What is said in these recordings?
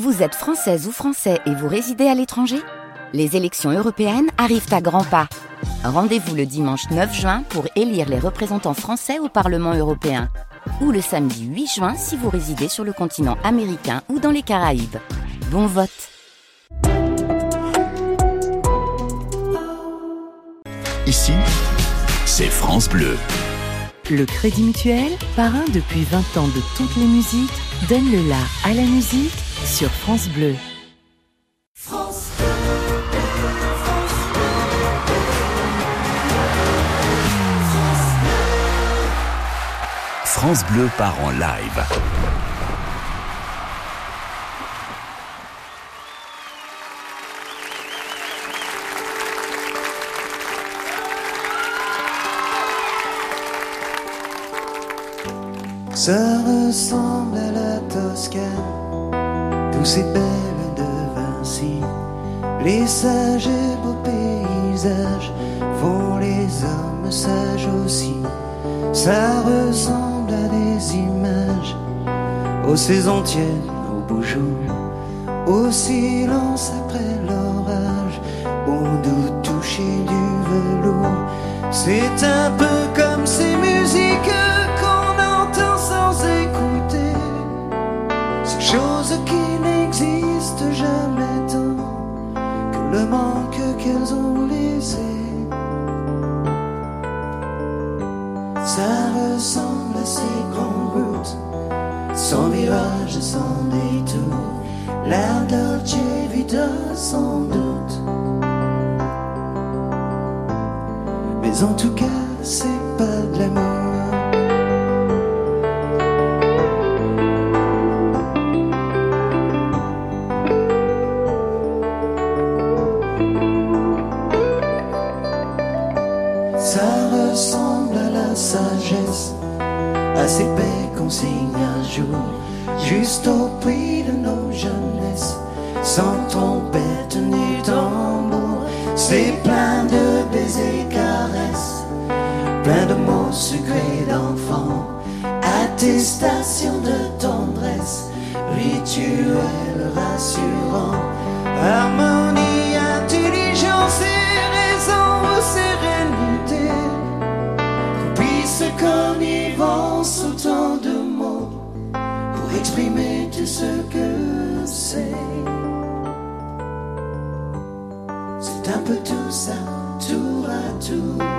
Vous êtes française ou français et vous résidez à l'étranger? Les élections européennes arrivent à grands pas. Rendez-vous le dimanche 9 juin pour élire les représentants français au Parlement européen. Ou le samedi 8 juin si vous résidez sur le continent américain ou dans les Caraïbes. Bon vote Ici, c'est France Bleu. Le Crédit Mutuel, parrain depuis 20 ans de toutes les musiques, donne le la à la musique sur France Bleu. France Bleu part en live. Ça ressemble à la Toscane, tous ces belles de Vinci. Les sages et beaux paysages font les hommes sages aussi. Ça ressemble à des images, aux saisons tièdes, aux beaux jours, au silence après l'orage, au doux toucher du velours. C'est un peu comme ces musiques jamais tant que le manque qu'elles ont laissé. Ça ressemble à ces grandes routes, sans virage et sans détour, la Dolce Vita sans doute. Mais en tout cas, c'est pas de l'amour. to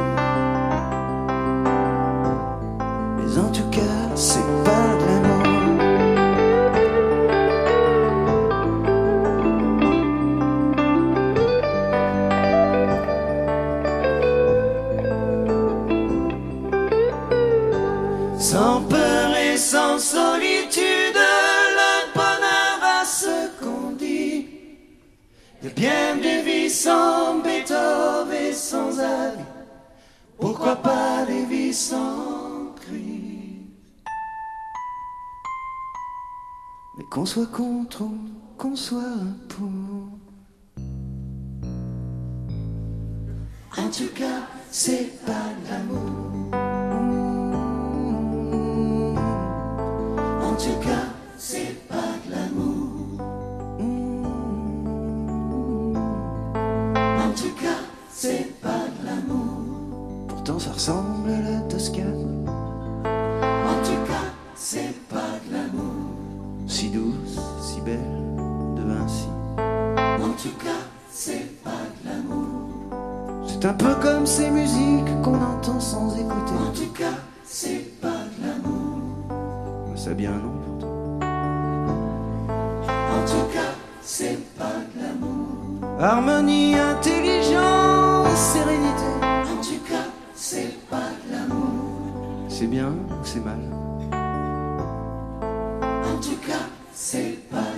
c'est pas de l'amour. Pourtant, ça ressemble à la Toscane. En tout cas, c'est pas de l'amour. Si douce, si belle, de Vinci. En tout cas, c'est pas de l'amour. C'est un peu comme ces musiques qu'on entend sans écouter. En tout cas, c'est pas de l'amour. Ça a bien un nom pourtant. En tout cas, c'est pas de l'amour. Harmonie, intelligence, C'est bien ou c'est mal? En tout cas, c'est pas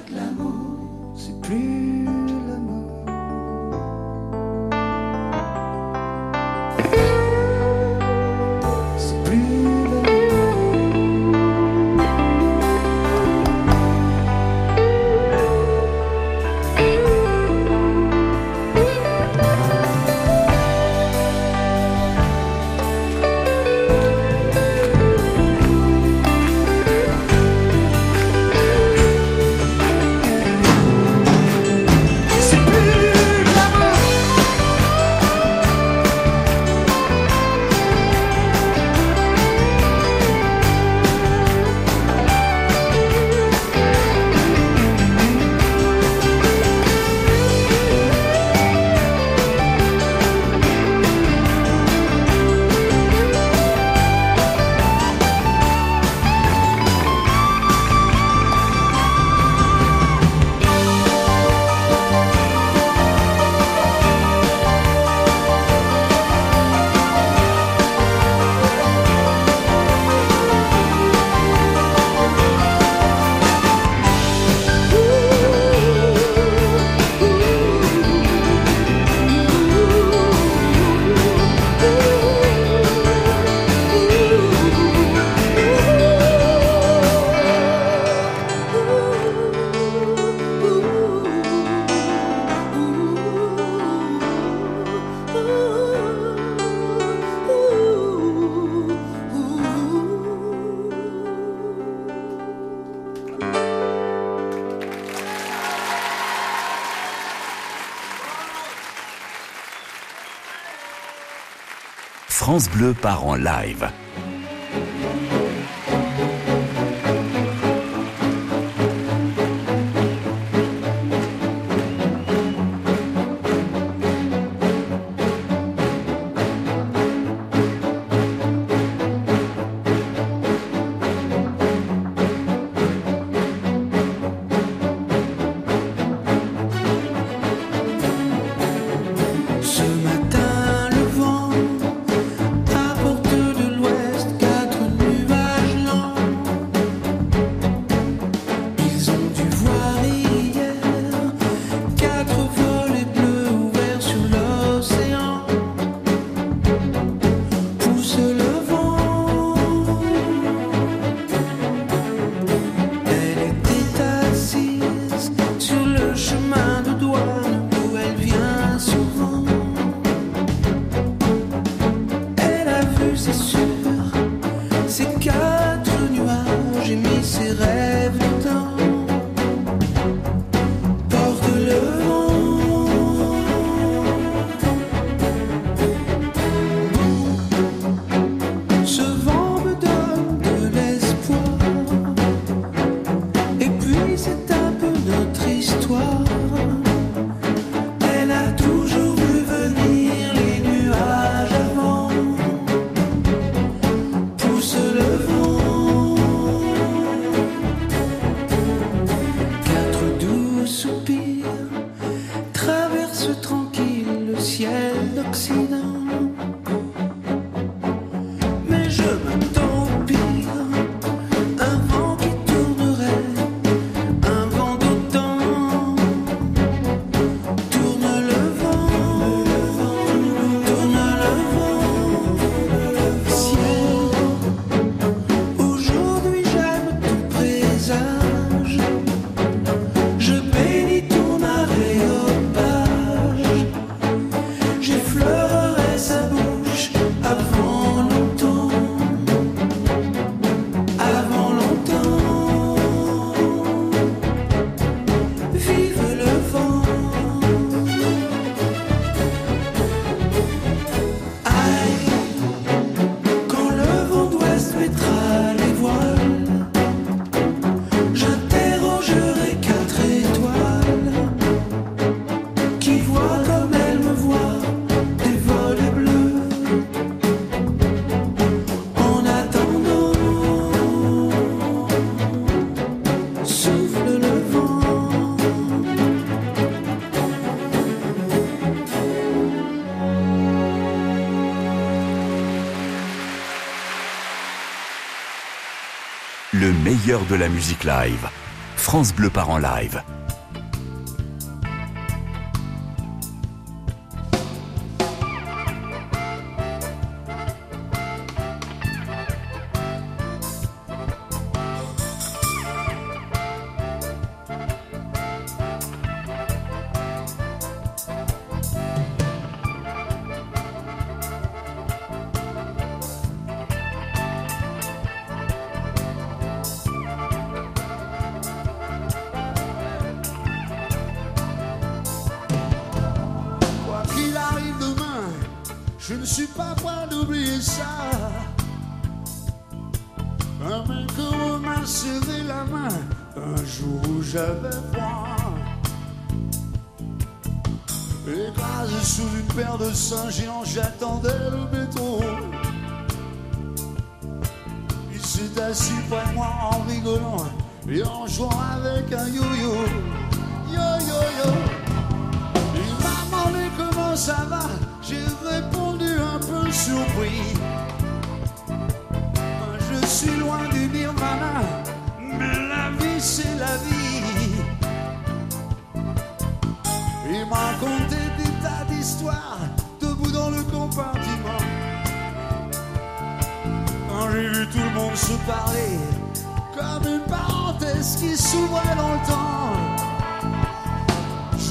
France Bleu part en live. de la musique live. France Bleu part en live. saint géant, j'attendais le béton. Il s'est assis près de moi en rigolant et en jouant avec un yo-yo. Yo-yo-yo. Il m'a demandé comment ça va. J'ai répondu un peu surpris. Je suis loin du nirvana, mais la vie c'est la vie. Il m'a raconté des tas d'histoires quand j'ai vu tout le monde se parler, comme une parenthèse qui s'ouvrait dans le temps.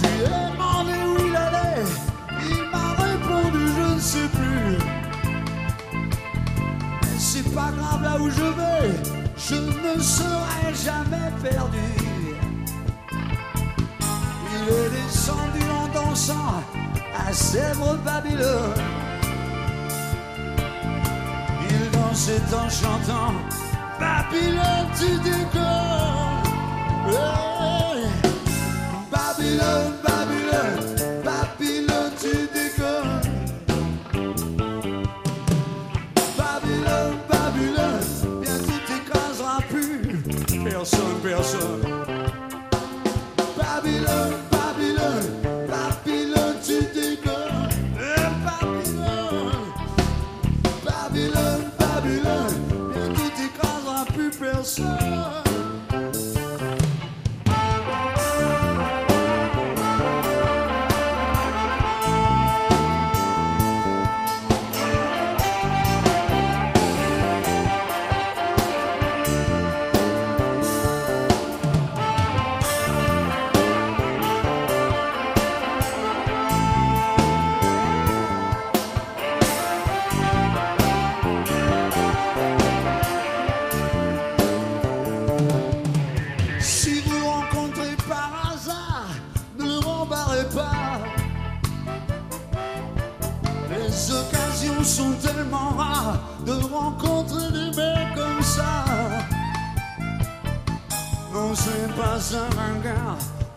Demandé où il allait, il m'a répondu je ne sais plus. Mais c'est pas grave là où je vais, je ne serai jamais perdu. Il est descendu en dansant à Sèvres Babylone. Il dansait en chantant Babylone, tu déconnes. Hey, Babylone, Babylone. Plus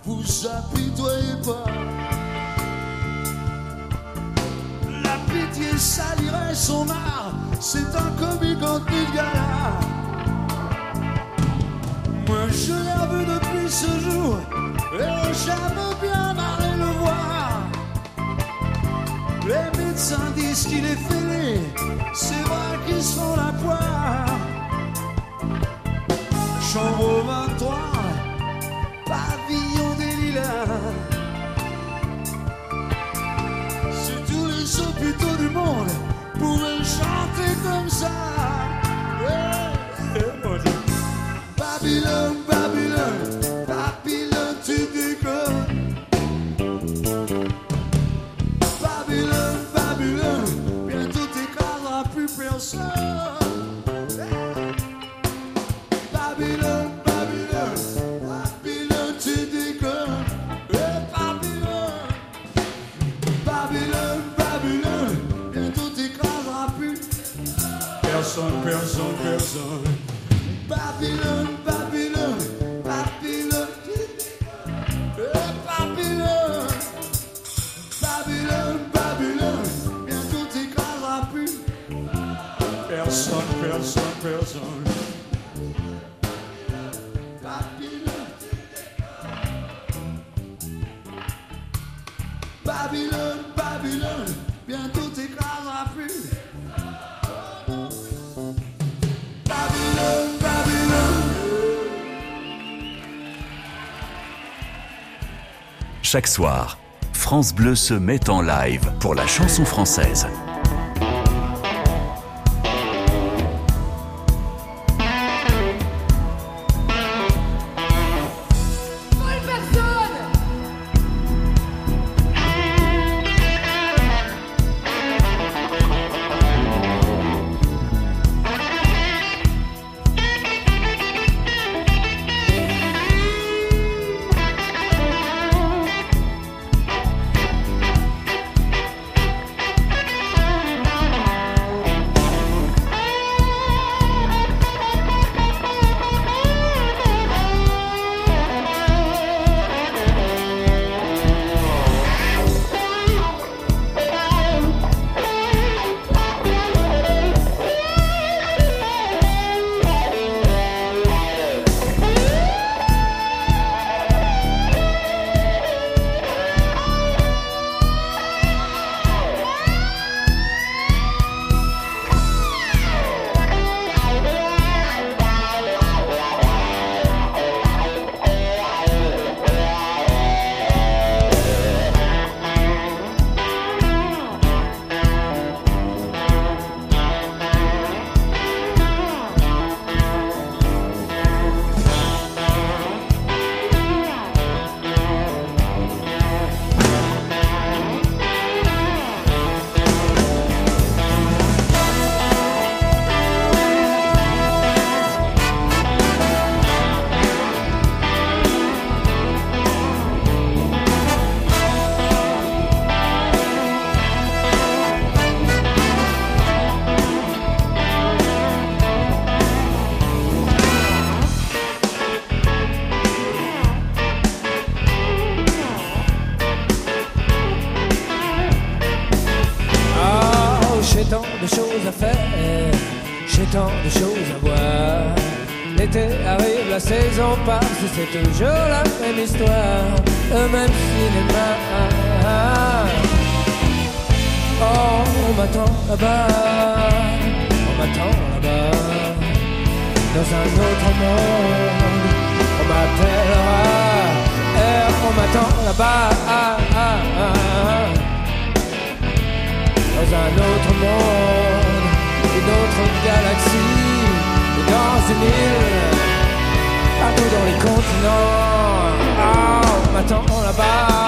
vous apitoyez pas. La pitié salirait son art, c'est un comique en de gala. Moi je l'ai revu depuis ce jour et j'aime bien aller le voir. Les médecins disent qu'il est fêlé, c'est vrai qu'ils se font la poire. Les hôpitaux du monde pouvaient chanter comme ça. Je- Babylone, Babylone, personne. Babylone, Babylone, Babylone, eh, Babylone, Babylone, Babylone, bientôt t'écraseras plus. Personne, personne, personne. Babylone, Babylone, bientôt Chaque soir, France Bleu se met en live pour la chanson française. îles, à nous dans les continents. Ah, oh, là-bas.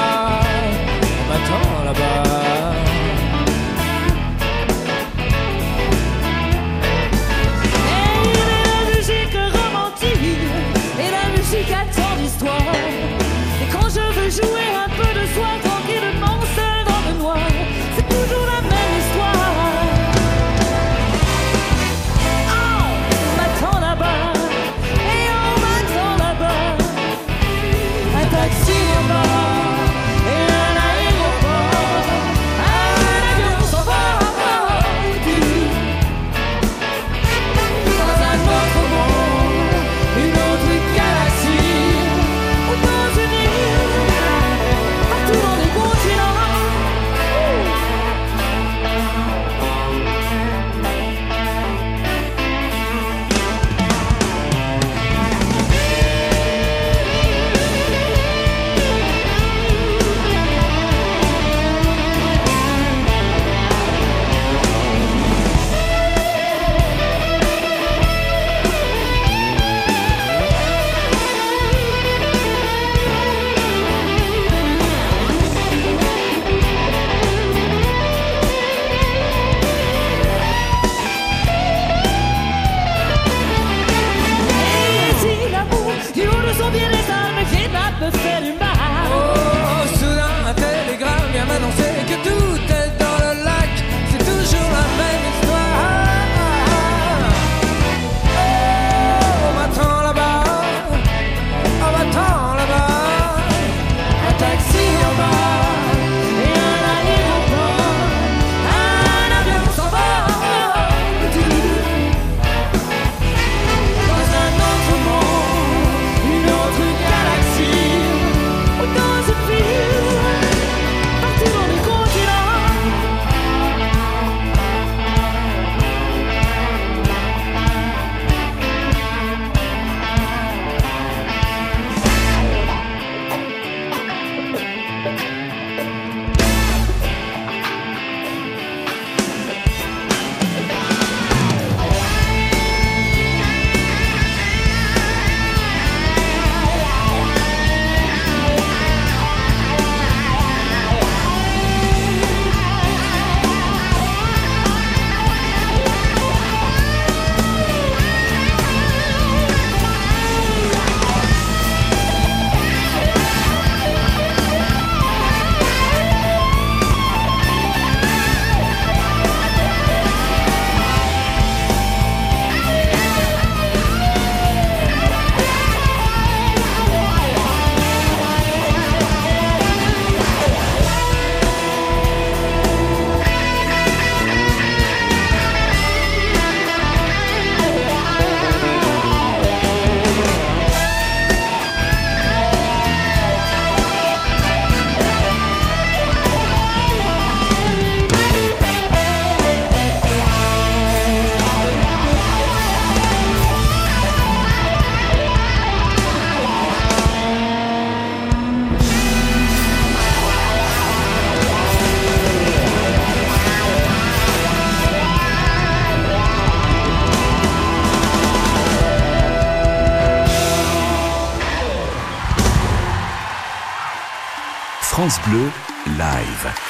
France Bleu, live.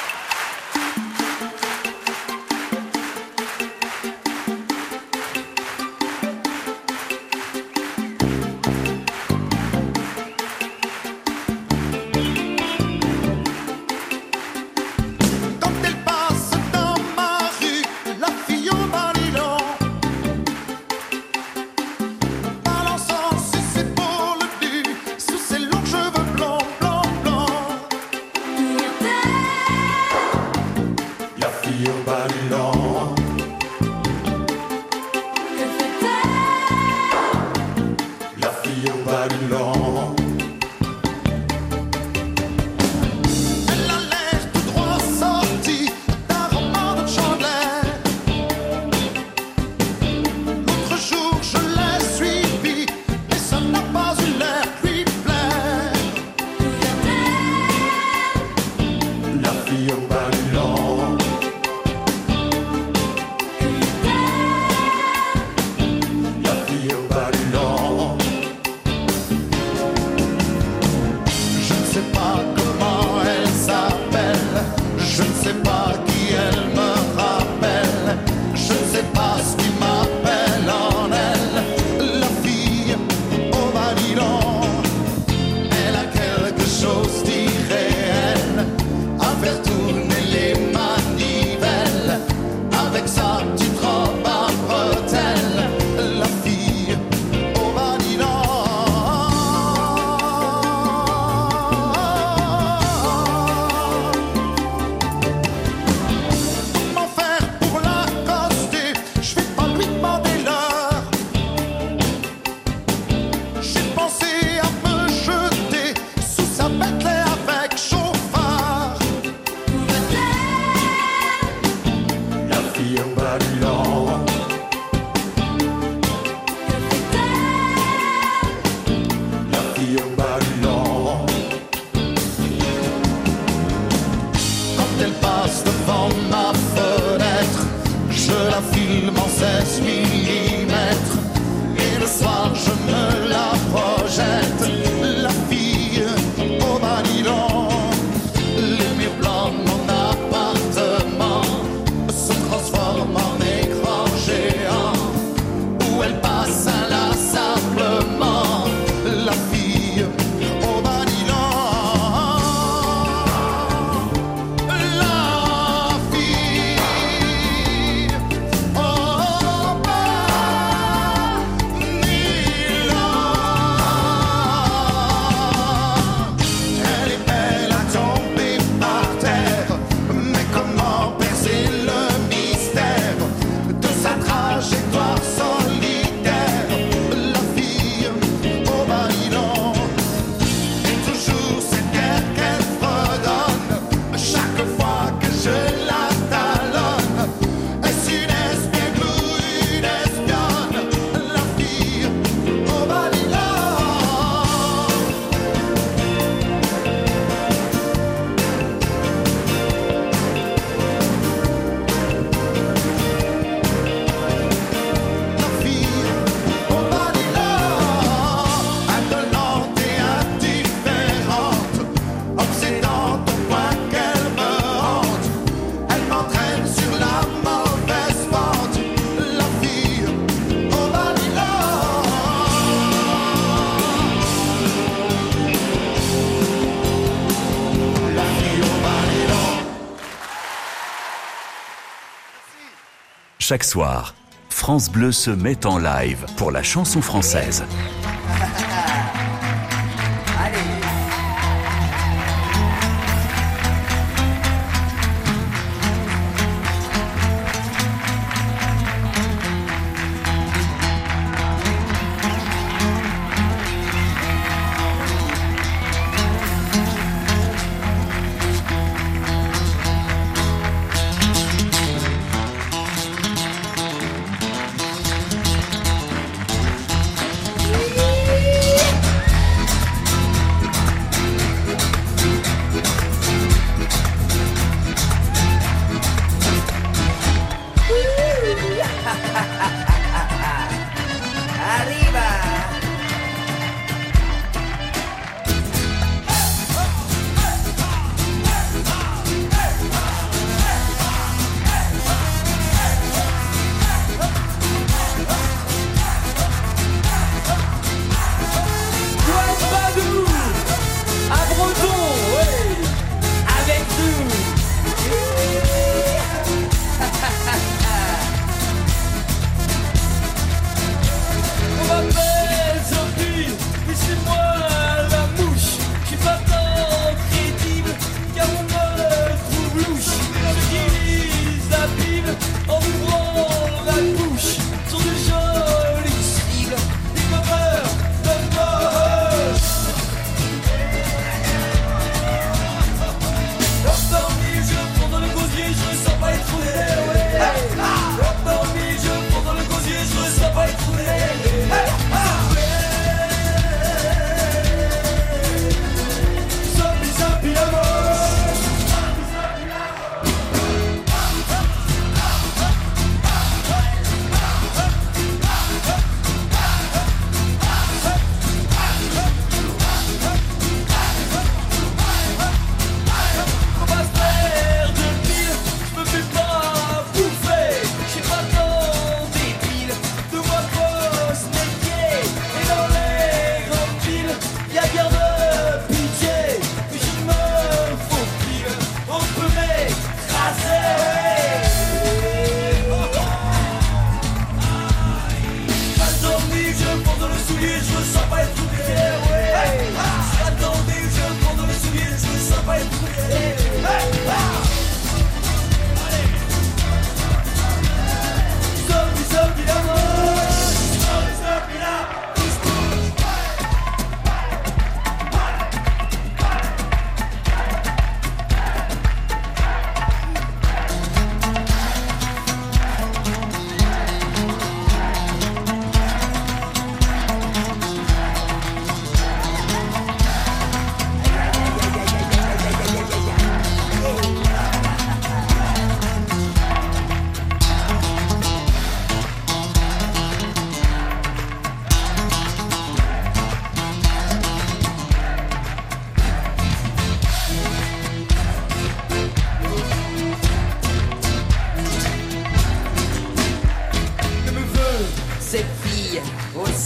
chaque soir, France Bleu se met en live pour la chanson française.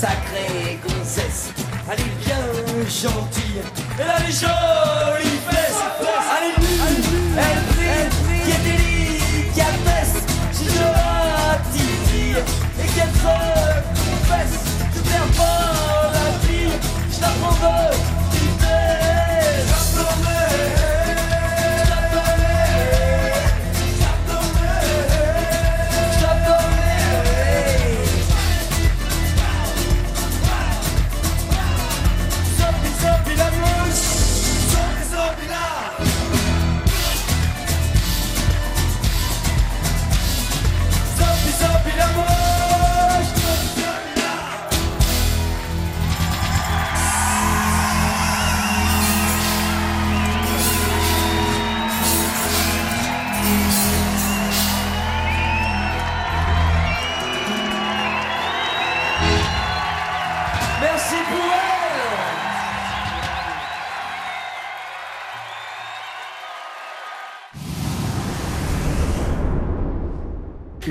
Sacrée gonzesse. Elle est bien gentille, elle a des jolies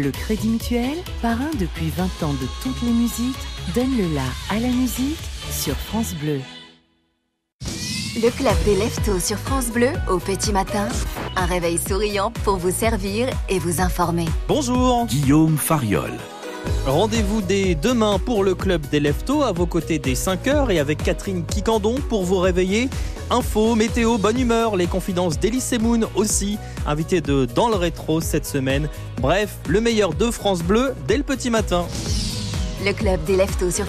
Le Crédit Mutuel, parrain depuis 20 ans de toutes les musiques, donne le la à la musique sur France Bleu. Le club des leftos sur France Bleu au petit matin. Un réveil souriant pour vous servir et vous informer. Bonjour Guillaume Fariol. Rendez-vous dès demain pour le club des Leftos à vos côtés dès 5h et avec Catherine Kikandon pour vous réveiller. Info, météo, bonne humeur, les confidences d'Elysée Moon aussi, invité de Dans le rétro cette semaine. Bref, le meilleur de France Bleu dès le petit matin. Le club des sur